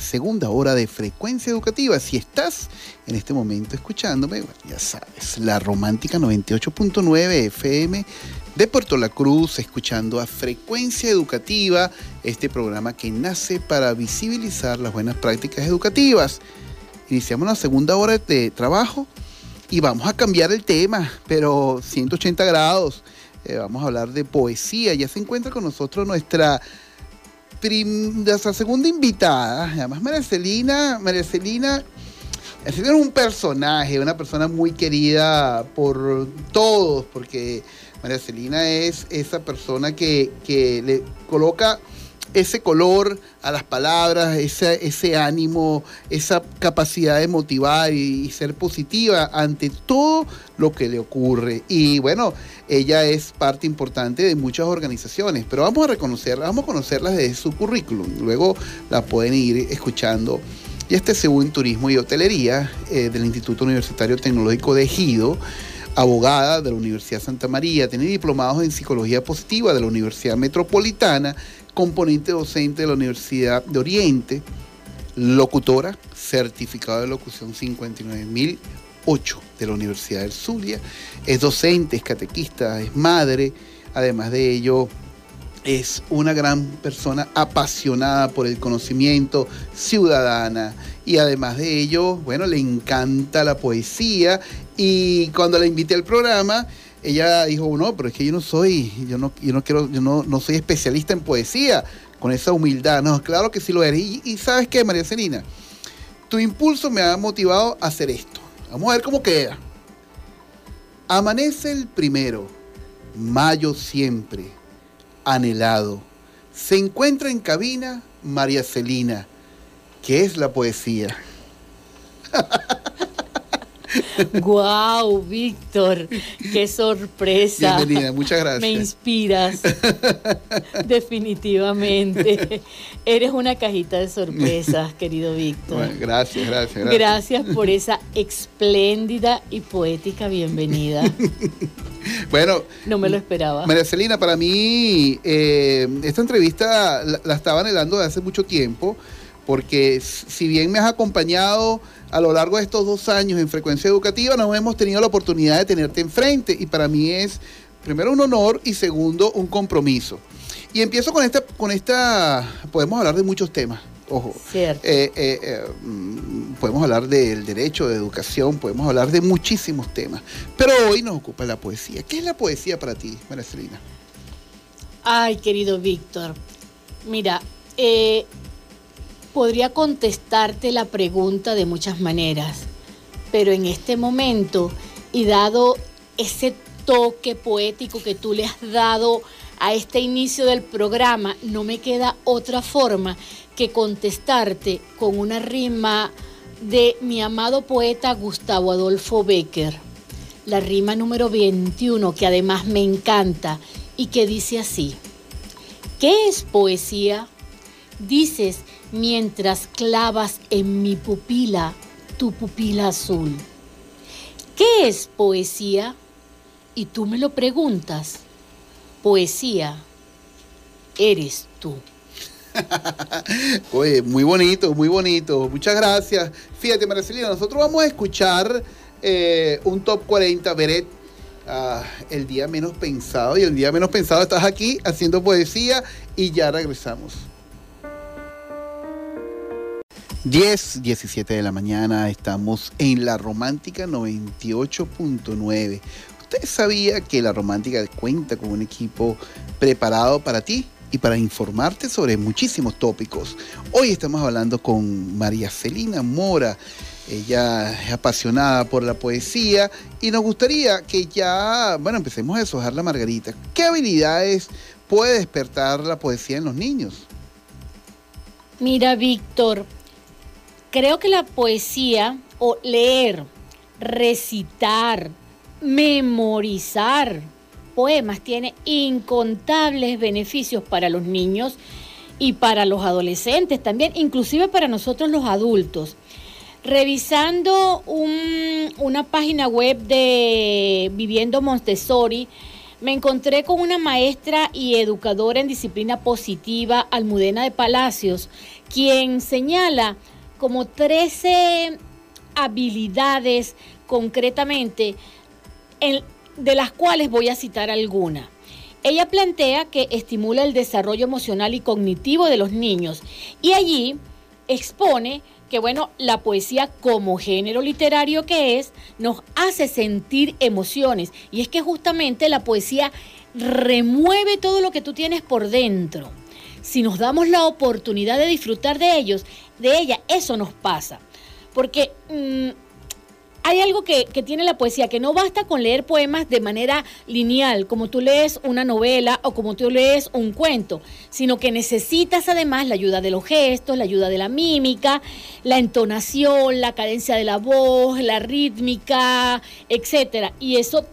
segunda hora de frecuencia educativa. Si estás en este momento escuchándome, ya sabes, la romántica 98.9 FM de Puerto La Cruz, escuchando a Frecuencia Educativa, este programa que nace para visibilizar las buenas prácticas educativas. Iniciamos la segunda hora de trabajo y vamos a cambiar el tema, pero 180 grados. Eh, vamos a hablar de poesía. Ya se encuentra con nosotros nuestra, nuestra segunda invitada, además María Celina. María Celina es un personaje, una persona muy querida por todos, porque María Celina es esa persona que, que le coloca ese color a las palabras, ese, ese ánimo, esa capacidad de motivar y, ser positiva ante todo lo que le ocurre. Y bueno, ella es parte importante de muchas organizaciones, pero vamos a reconocerla, vamos a conocerlas desde su currículum. Luego la pueden ir escuchando. Y este según Turismo y Hotelería eh, del Instituto Universitario Tecnológico de Ejido abogada de la Universidad Santa María, tiene diplomados en psicología positiva de la Universidad Metropolitana componente docente de la Universidad de Oriente, locutora, certificado de locución 59008 de la Universidad del Zulia, es docente, es catequista, es madre, además de ello es una gran persona apasionada por el conocimiento, ciudadana y además de ello, bueno, le encanta la poesía y cuando la invité al programa, ella dijo, no, pero es que yo no soy, yo no, yo no quiero, yo no, no soy especialista en poesía, con esa humildad. No, claro que sí lo eres. Y, sabes qué, María Celina, tu impulso me ha motivado a hacer esto. Vamos a ver cómo queda. Amanece el primero, mayo siempre, anhelado. Se encuentra en cabina María Celina, que es la poesía. ¡Guau, Víctor! ¡Qué sorpresa! Bienvenida, muchas gracias. Me inspiras. Definitivamente. Eres una cajita de sorpresas, querido Víctor. gracias, gracias, gracias. Gracias por esa espléndida y poética bienvenida. Bueno, no me lo esperaba. María Celina, para mí eh, esta entrevista la, la estaba anhelando desde hace mucho tiempo, porque si bien me has acompañado a lo largo de estos dos años en frecuencia educativa no hemos tenido la oportunidad de tenerte enfrente y para mí es primero un honor y segundo un compromiso. Y empiezo con esta, con esta, podemos hablar de muchos temas, ojo. Cierto. Eh, eh, eh, mm, podemos hablar del derecho, de educación, podemos hablar de muchísimos temas. Pero hoy nos ocupa la poesía. ¿Qué es la poesía para ti, Marcelina? Ay, querido Víctor. Mira, eh, podría contestarte la pregunta de muchas maneras, pero en este momento, y dado ese toque poético que tú le has dado a este inicio del programa, no me queda otra forma que contestarte con una rima de mi amado poeta Gustavo Adolfo Becker, la rima número 21, que además me encanta y que dice así, ¿qué es poesía? Dices mientras clavas en mi pupila tu pupila azul. ¿Qué es poesía? Y tú me lo preguntas. Poesía eres tú. Oye, muy bonito, muy bonito. Muchas gracias. Fíjate, Marcelina, nosotros vamos a escuchar eh, un top 40 Beret. Ah, el día menos pensado y el día menos pensado estás aquí haciendo poesía y ya regresamos. 10, 17 de la mañana, estamos en La Romántica 98.9. ¿Usted sabía que La Romántica cuenta con un equipo preparado para ti? y para informarte sobre muchísimos tópicos. Hoy estamos hablando con María Celina Mora. Ella es apasionada por la poesía y nos gustaría que ya, bueno, empecemos a deshojar la margarita. ¿Qué habilidades puede despertar la poesía en los niños? Mira, Víctor, creo que la poesía o leer, recitar, memorizar poemas tiene incontables beneficios para los niños y para los adolescentes también, inclusive para nosotros los adultos. Revisando una página web de Viviendo Montessori, me encontré con una maestra y educadora en disciplina positiva, Almudena de Palacios, quien señala como 13 habilidades concretamente, de las cuales voy a citar alguna. Ella plantea que estimula el desarrollo emocional y cognitivo de los niños y allí expone que bueno, la poesía como género literario que es, nos hace sentir emociones. Y es que justamente la poesía remueve todo lo que tú tienes por dentro. Si nos damos la oportunidad de disfrutar de ellos, de ella, eso nos pasa. Porque mm, hay algo que, tiene la poesía, que no basta con leer poemas de manera lineal, como tú lees una novela o como tú lees un cuento, sino que necesitas además la ayuda de los gestos, la ayuda de la mímica, la entonación, la cadencia de la voz, la rítmica, etcétera. Y eso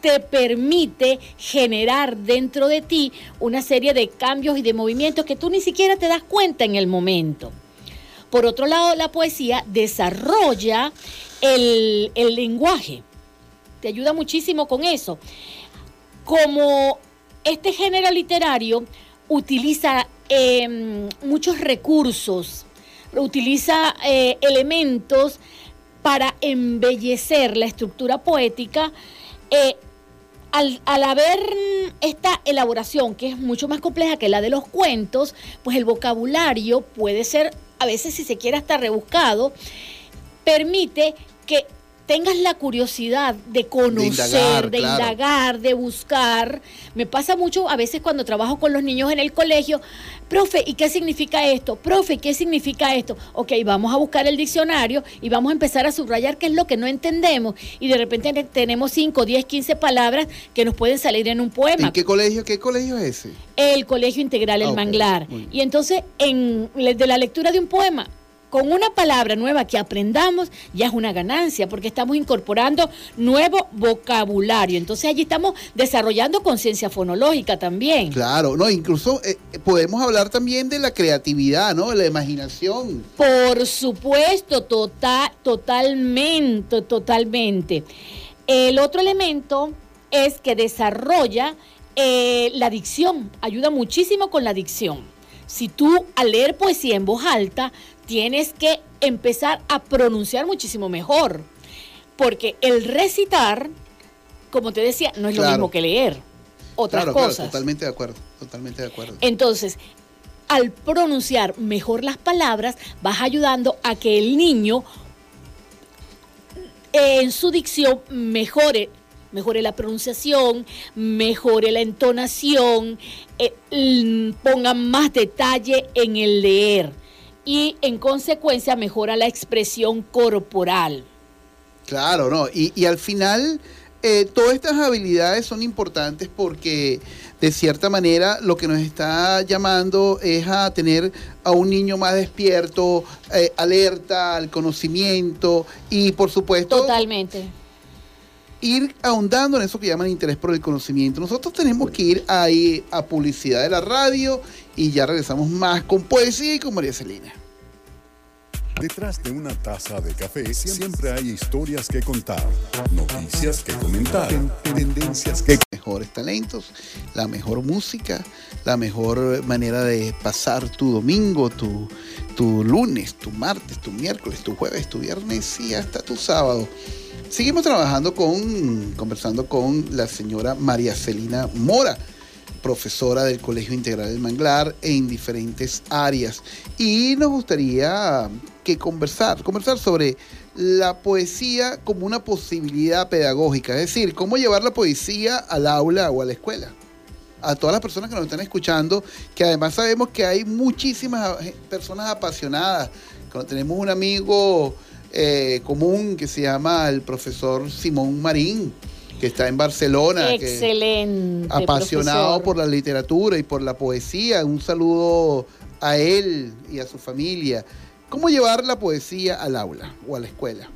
te permite generar dentro de ti una serie de cambios y de movimientos que tú ni siquiera te das cuenta en el momento. Por otro lado, la poesía desarrolla el, lenguaje. Te ayuda muchísimo con eso. Como este género literario utiliza em, muchos recursos, utiliza eh, elementos para embellecer la estructura poética, eh, al, al, haber esta elaboración, que es mucho más compleja que la de los cuentos, pues el vocabulario puede ser, a veces si se quiere, hasta rebuscado, permite que tengas la curiosidad de conocer, de indagar, de, buscar. Me pasa mucho a veces cuando trabajo con los niños en el colegio, profe, ¿y qué significa esto? Profe, ¿qué significa esto? Ok, vamos a buscar el diccionario y vamos a empezar a subrayar qué es lo que no entendemos. Y de repente tenemos 5, 10, 15 palabras que nos pueden salir en un poema. ¿En qué colegio, qué colegio es ese? El Colegio Integral El ah, Manglar. Y entonces, en, de la lectura de un poema, con una palabra nueva que aprendamos ya es una ganancia porque estamos incorporando nuevo vocabulario. Entonces allí estamos desarrollando conciencia fonológica también. Claro, no, incluso eh, podemos hablar también de la creatividad, ¿no? De la imaginación. Por supuesto, total, totalmente, totalmente. El otro elemento es que desarrolla eh, la dicción, ayuda muchísimo con la dicción. Si tú al leer poesía en voz alta tienes que empezar a pronunciar muchísimo mejor. Porque el recitar, como te decía, no es lo mismo que leer. Otras cosas. totalmente de acuerdo, totalmente de acuerdo. Entonces, al pronunciar mejor las palabras, vas ayudando a que el niño en su dicción mejore mejore la pronunciación, mejore la entonación, eh, ponga más detalle en el leer y en consecuencia mejora la expresión corporal. Claro, ¿no? Y, al final, eh, todas estas habilidades son importantes porque de cierta manera lo que nos está llamando es a tener a un niño más despierto, eh, alerta al conocimiento y por supuesto... Totalmente. Ir ahondando en eso que llaman interés por el conocimiento. Nosotros tenemos que ir ahí a publicidad de la radio y ya regresamos más con poesía y con María Celina. Detrás de una taza de café siempre hay historias que contar, noticias que comentar, tendencias que... Mejores talentos, la mejor música, la mejor manera de pasar tu domingo, tu, tu lunes, tu martes, tu miércoles, tu jueves, tu viernes y hasta tu sábado. Seguimos trabajando con, conversando con la señora María Celina Mora profesora del Colegio Integral del Manglar en diferentes áreas. Y nos gustaría que conversar, conversar sobre la poesía como una posibilidad pedagógica, es decir, cómo llevar la poesía al aula o a la escuela. A todas las personas que nos están escuchando, que además sabemos que hay muchísimas personas apasionadas. Tenemos un amigo eh, común que se llama el profesor Simón Marín, que está en Barcelona. Excelente. apasionado por la literatura y por la poesía. Un saludo a él y a su familia. ¿Cómo llevar la poesía al aula o a la escuela?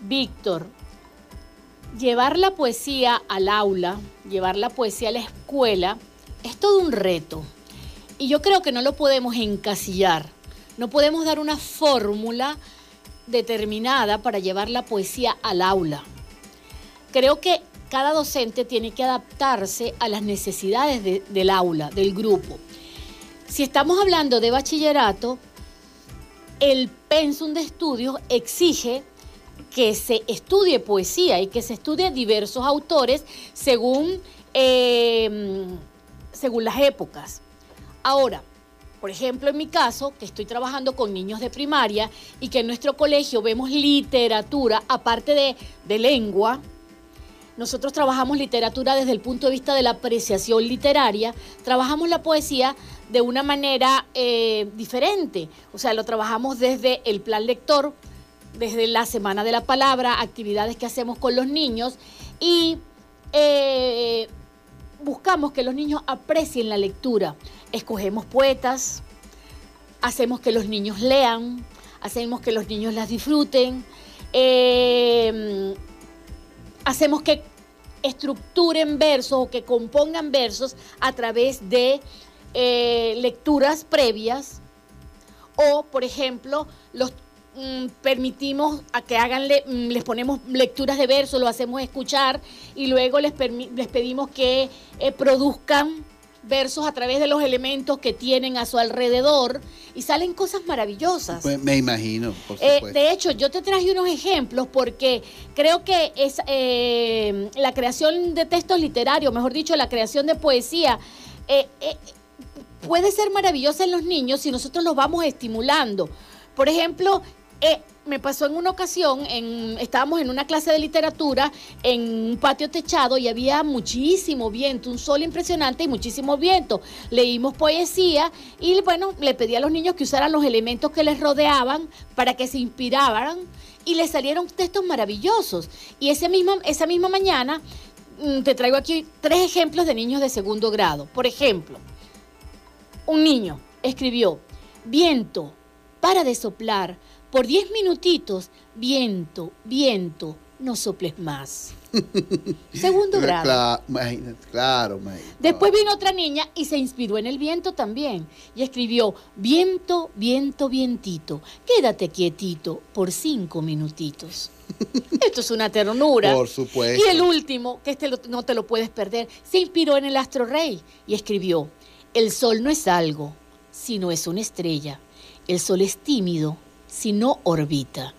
Víctor, llevar la poesía al aula, llevar la poesía a la escuela, es todo un reto. Y yo creo que no lo podemos encasillar. No podemos dar una fórmula determinada para llevar la poesía al aula. Creo que cada docente tiene que adaptarse a las necesidades del aula, del grupo. Si estamos hablando de bachillerato, el pensum de estudios exige que se estudie poesía y que se estudie diversos autores según, eh, según las épocas. Ahora, por ejemplo, en mi caso, que estoy trabajando con niños de primaria y que en nuestro colegio vemos literatura, aparte de, de lengua, nosotros trabajamos literatura desde el punto de vista de la apreciación literaria, trabajamos la poesía de una manera eh, diferente, o sea, lo trabajamos desde el plan lector, desde la Semana de la Palabra, actividades que hacemos con los niños y eh, buscamos que los niños aprecien la lectura. Escogemos poetas, hacemos que los niños lean, hacemos que los niños las disfruten, eh, hacemos que estructuren versos o que compongan versos a través de eh, lecturas previas. O, por ejemplo, los mm, permitimos a que hagan, mm, les ponemos lecturas de versos, lo hacemos escuchar y luego les, les pedimos que eh, produzcan versos a través de los elementos que tienen a su alrededor y salen cosas maravillosas. Pues, me imagino, por eh, de hecho, yo te traje unos ejemplos porque creo que es la creación de textos literarios, mejor dicho, la creación de poesía, puede ser maravillosa en los niños si nosotros los vamos estimulando. Por ejemplo, eh, me pasó en una ocasión, estábamos en una clase de literatura en un patio techado y había muchísimo viento, un sol impresionante y muchísimo viento. Leímos poesía y bueno, le pedí a los niños que usaran los elementos que les rodeaban para que se inspiraran y les salieron textos maravillosos. Y ese mismo, esa misma mañana mm, te traigo aquí tres ejemplos de niños de segundo grado. Por ejemplo, un niño escribió, viento, para de soplar, por diez minutitos, viento, viento, no soples más. Segundo grado. Claro, Después vino otra niña y se inspiró en el viento también y escribió, viento, viento, vientito, quédate quietito por cinco minutitos. Esto es una ternura. Por supuesto. Y el último, que este no te lo puedes perder, se inspiró en el astro rey y escribió, el sol no es algo, sino es una estrella. El sol es tímido, si no orbita.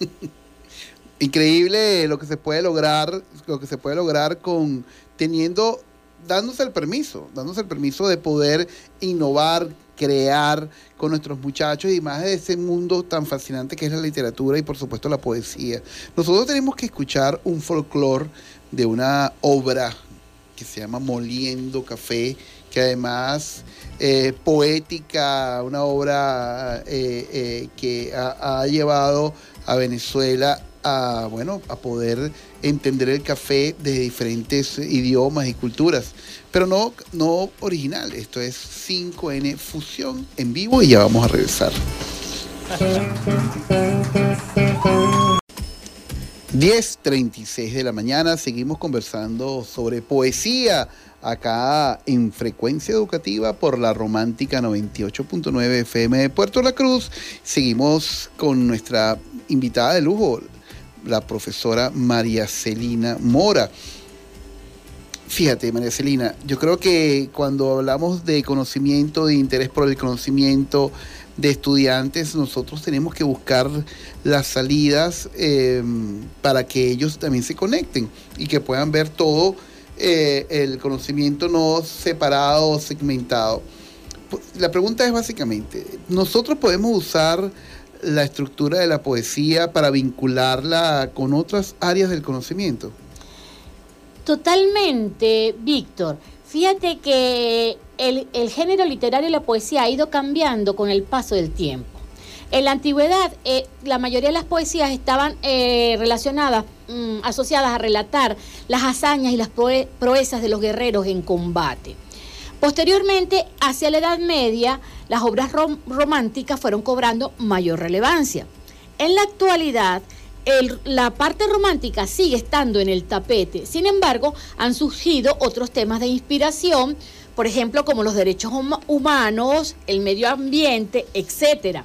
Increíble lo que se puede lograr, lo que se puede lograr con teniendo, dándose el permiso, dándose el permiso de poder innovar, crear con nuestros muchachos y más de ese mundo tan fascinante que es la literatura y por supuesto la poesía. Nosotros tenemos que escuchar un folclore de una obra que se llama Moliendo Café que además eh, poética, una obra eh, eh, que ha, llevado a Venezuela a, bueno, a poder entender el café de diferentes idiomas y culturas. Pero no, no original, esto es 5N Fusión en vivo y ya vamos a regresar. 10.36 de la mañana, seguimos conversando sobre poesía acá en Frecuencia Educativa por la Romántica 98.9 FM de Puerto La Cruz. Seguimos con nuestra invitada de lujo, la profesora María Celina Mora. Fíjate, María Celina, yo creo que cuando hablamos de conocimiento, de interés por el conocimiento de estudiantes, nosotros tenemos que buscar las salidas eh, para que ellos también se conecten y que puedan ver todo eh, el conocimiento no separado o segmentado. La pregunta es básicamente, ¿nosotros podemos usar la estructura de la poesía para vincularla con otras áreas del conocimiento? Totalmente, Víctor. Fíjate que el, género literario y la poesía ha ido cambiando con el paso del tiempo. En la antigüedad, eh, la mayoría de las poesías estaban eh, relacionadas Mm, asociadas a relatar las hazañas y las proezas de los guerreros en combate. Posteriormente, hacia la Edad Media, las obras románticas fueron cobrando mayor relevancia. En la actualidad, la parte romántica sigue estando en el tapete. Sin embargo, han surgido otros temas de inspiración, por ejemplo, como los derechos humanos, el medio ambiente, etcétera.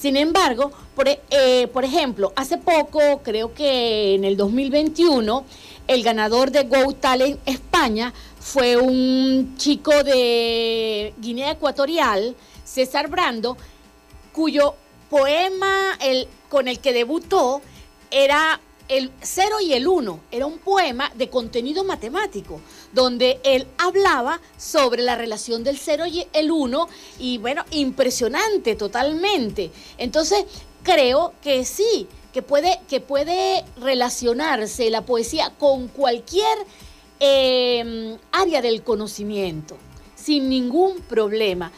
Sin embargo, por, e- eh, por ejemplo, hace poco, creo que en el 2021, el ganador de Go Talent España fue un chico de Guinea Ecuatorial, César Brando, cuyo poema el, con el que debutó era el 0 y el 1. Era un poema de contenido matemático, donde él hablaba sobre la relación del 0 y el 1 y bueno, impresionante totalmente. Entonces, creo que sí, que puede, que puede relacionarse la poesía con cualquier eh, área del conocimiento, sin ningún problema.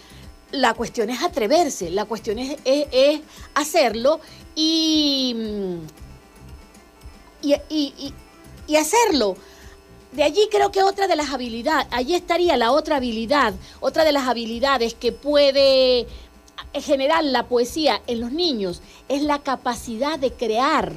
La cuestión es atreverse, la cuestión es, es- es hacerlo y, y- y- y hacerlo. De allí creo que otra de las habilidades, allí estaría la otra habilidad, otra de las habilidades que puede generar la poesía en los niños es la capacidad de crear.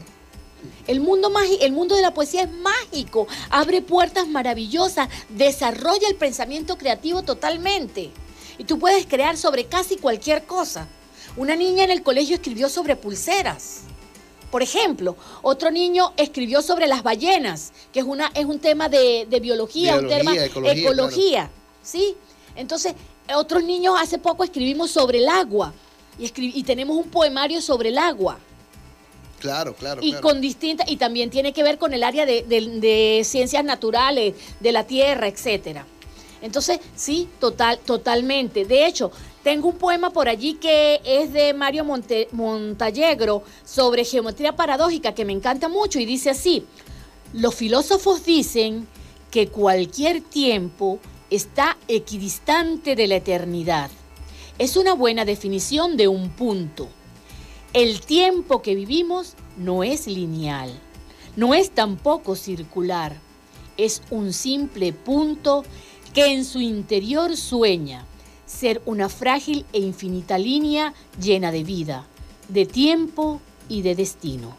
El mundo, el mundo de la poesía es mágico, abre puertas maravillosas, desarrolla el pensamiento creativo totalmente. Y tú puedes crear sobre casi cualquier cosa. Una niña en el colegio escribió sobre pulseras. Por ejemplo, otro niño escribió sobre las ballenas, que es, una, es un tema de, de biología, un tema ecología, ecología, ¿sí? Entonces, otros niños hace poco escribimos sobre el agua y, y tenemos un poemario sobre el agua Claro, claro. y claro. con distintas y también tiene que ver con el área de, de- de ciencias naturales, de la tierra, etcétera. Entonces, sí, total, totalmente. De hecho, tengo un poema por allí que es de Mario Monte- Montallegro sobre geometría paradójica que me encanta mucho y dice así: Los filósofos dicen que cualquier tiempo está equidistante de la eternidad. Es una buena definición de un punto. El tiempo que vivimos no es lineal, no es tampoco circular, es un simple punto que en su interior sueña ser una frágil e infinita línea llena de vida, de tiempo y de destino.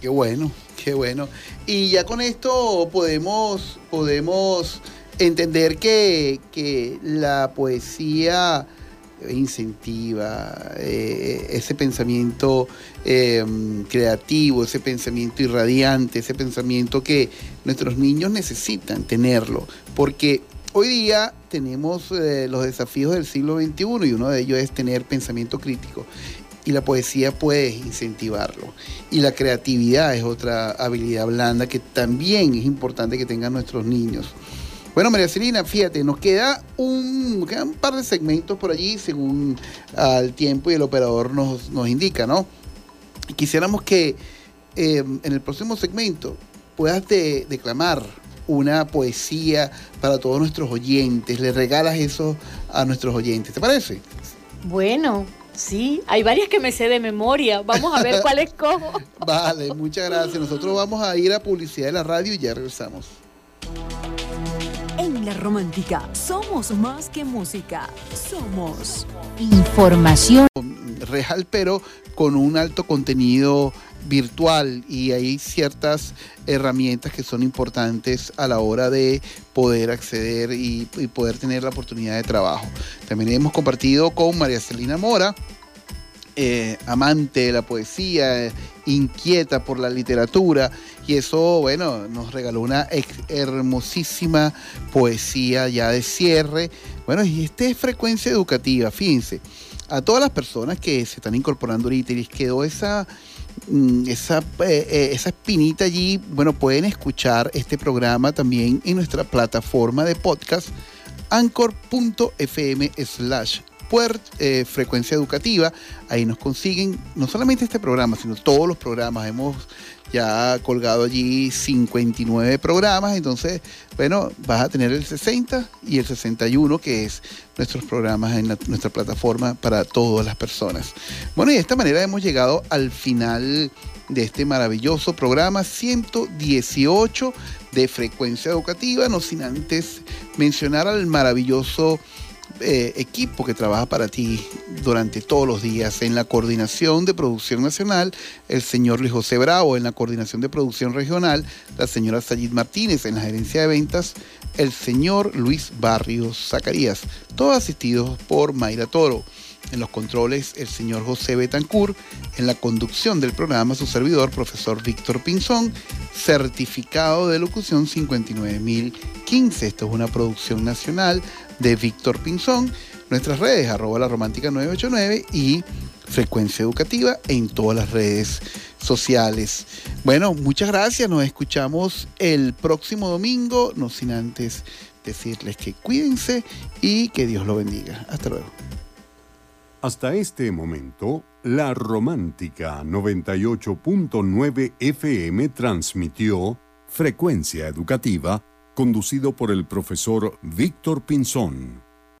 Qué bueno, qué bueno. Y ya con esto podemos, podemos entender que, que la poesía incentiva eh, ese pensamiento eh, creativo, ese pensamiento irradiante, ese pensamiento que nuestros niños necesitan tenerlo, porque hoy día tenemos eh, los desafíos del siglo XXI y uno de ellos es tener pensamiento crítico y la poesía puede incentivarlo. Y la creatividad es otra habilidad blanda que también es importante que tengan nuestros niños. Bueno, María Celina, fíjate, nos queda un, quedan un par de segmentos por allí según ah, el tiempo y el operador nos, nos indica, ¿no? Quisiéramos que eh, en el próximo segmento puedas de- declamar una poesía para todos nuestros oyentes, le regalas eso a nuestros oyentes, ¿te parece? Bueno, sí, hay varias que me sé de memoria. Vamos a ver cuál escojo. Vale, muchas gracias. Nosotros vamos a ir a publicidad de la radio y ya regresamos. En la romántica somos más que música, somos Información. Real, pero con un alto contenido virtual y hay ciertas herramientas que son importantes a la hora de poder acceder y, poder tener la oportunidad de trabajo. También hemos compartido con María Celina Mora, eh, amante de la poesía, inquieta por la literatura, y eso, bueno, nos regaló una hermosísima poesía ya de cierre. Bueno, y esta es frecuencia educativa, fíjense, a todas las personas que se están incorporando ahorita y les quedó esa, esa, eh, eh, esa espinita allí, bueno, pueden escuchar este programa también en nuestra plataforma de podcast anchor.fm slash eh, frecuencia educativa. Ahí nos consiguen no solamente este programa, sino todos los programas. Hemos ya colgado allí 59 programas, entonces, bueno, vas a tener el 60 y el 61, que es nuestros programas en nuestra plataforma para todas las personas. Bueno, y de esta manera hemos llegado al final de este maravilloso programa 118 de frecuencia educativa, no sin antes mencionar al maravilloso eh, equipo que trabaja para ti durante todos los días en la coordinación de producción nacional, el señor Luis José Bravo, en la coordinación de producción regional, la señora Sayid Martínez, en la gerencia de ventas, el señor Luis Barrios Zacarías, todos asistidos por Mayra Toro. En los controles, el señor José Betancourt. En la conducción del programa, su servidor, profesor Víctor Pinzón. Certificado de locución 59015. Esto es una producción nacional de Víctor Pinzón. Nuestras redes, arroba la romántica 989 y frecuencia educativa en todas las redes sociales. Bueno, muchas gracias. Nos escuchamos el próximo domingo. No sin antes decirles que cuídense y que Dios lo bendiga. Hasta luego. Hasta este momento, la Romántica 98.9 FM transmitió Frecuencia Educativa, conducido por el profesor Víctor Pinzón.